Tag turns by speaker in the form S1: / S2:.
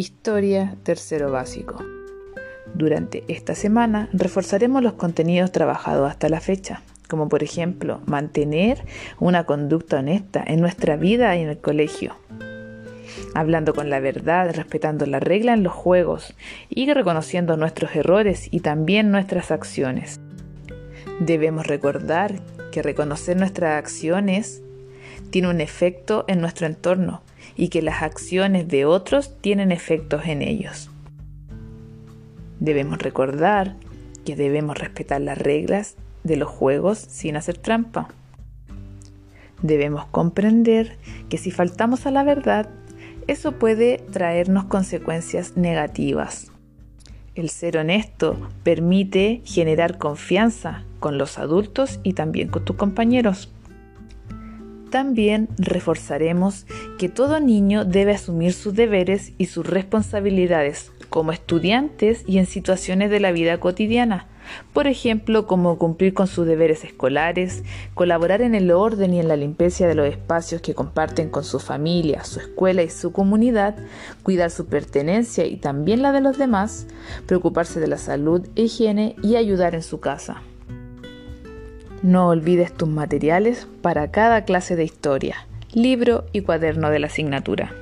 S1: Historia tercero básico. Durante esta semana reforzaremos los contenidos trabajados hasta la fecha, como por ejemplo mantener una conducta honesta en nuestra vida y en el colegio, hablando con la verdad, respetando la regla en los juegos y reconociendo nuestros errores y también nuestras acciones. Debemos recordar que reconocer nuestras acciones tiene un efecto en nuestro entorno y que las acciones de otros tienen efectos en ellos. Debemos recordar que debemos respetar las reglas de los juegos sin hacer trampa. Debemos comprender que si faltamos a la verdad, eso puede traernos consecuencias negativas. El ser honesto permite generar confianza con los adultos y también con tus compañeros. También reforzaremos que todo niño debe asumir sus deberes y sus responsabilidades como estudiantes y en situaciones de la vida cotidiana, por ejemplo, como cumplir con sus deberes escolares, colaborar en el orden y en la limpieza de los espacios que comparten con su familia, su escuela y su comunidad, cuidar su pertenencia y también la de los demás, preocuparse de la salud e higiene y ayudar en su casa. No olvides tus materiales para cada clase de historia, libro y cuaderno de la asignatura.